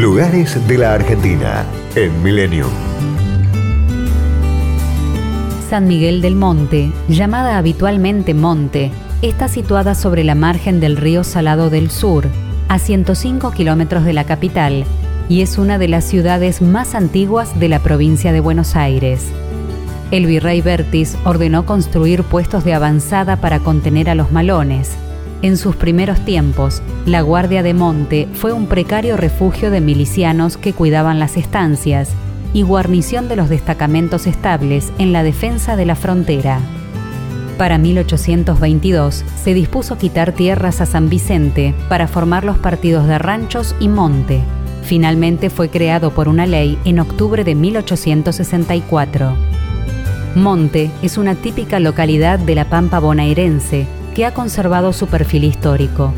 Lugares de la Argentina en Milenio. San Miguel del Monte, llamada habitualmente Monte, está situada sobre la margen del río Salado del Sur, a 105 kilómetros de la capital, y es una de las ciudades más antiguas de la provincia de Buenos Aires. El virrey Bertis ordenó construir puestos de avanzada para contener a los malones. En sus primeros tiempos, la Guardia de Monte fue un precario refugio de milicianos que cuidaban las estancias y guarnición de los destacamentos estables en la defensa de la frontera. Para 1822 se dispuso quitar tierras a San Vicente para formar los partidos de ranchos y monte. Finalmente fue creado por una ley en octubre de 1864. Monte es una típica localidad de la Pampa bonaerense que ha conservado su perfil histórico.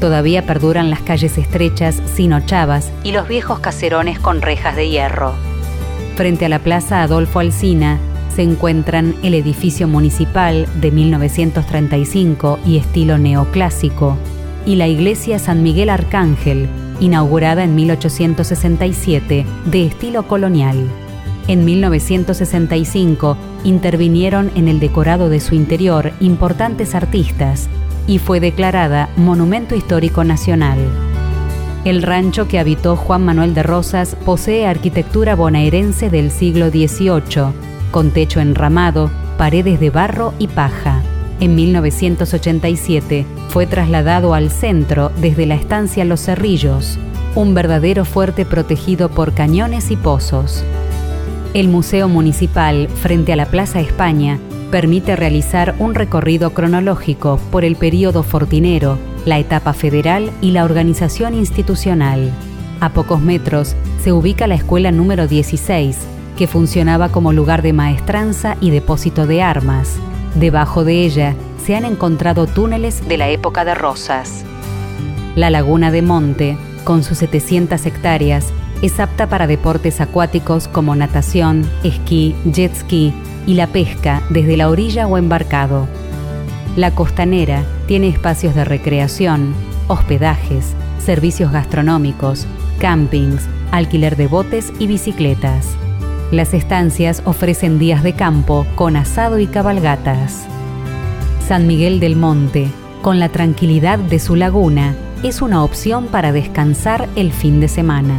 Todavía perduran las calles estrechas sin ochavas y los viejos caserones con rejas de hierro. Frente a la Plaza Adolfo Alsina se encuentran el edificio municipal de 1935 y estilo neoclásico y la iglesia San Miguel Arcángel, inaugurada en 1867, de estilo colonial. En 1965 intervinieron en el decorado de su interior importantes artistas y fue declarada Monumento Histórico Nacional. El rancho que habitó Juan Manuel de Rosas posee arquitectura bonaerense del siglo XVIII, con techo enramado, paredes de barro y paja. En 1987 fue trasladado al centro desde la estancia Los Cerrillos, un verdadero fuerte protegido por cañones y pozos. El Museo Municipal, frente a la Plaza España, permite realizar un recorrido cronológico por el período fortinero la etapa federal y la organización institucional. A pocos metros se ubica la escuela número 16, que funcionaba como lugar de maestranza y depósito de armas. Debajo de ella se han encontrado túneles de la época de Rosas. La laguna de Monte, con sus 700 hectáreas, es apta para deportes acuáticos como natación, esquí, jet ski y la pesca desde la orilla o embarcado. La costanera tiene espacios de recreación, hospedajes, servicios gastronómicos, campings, alquiler de botes y bicicletas. Las estancias ofrecen días de campo con asado y cabalgatas. San Miguel del Monte, con la tranquilidad de su laguna, es una opción para descansar el fin de semana.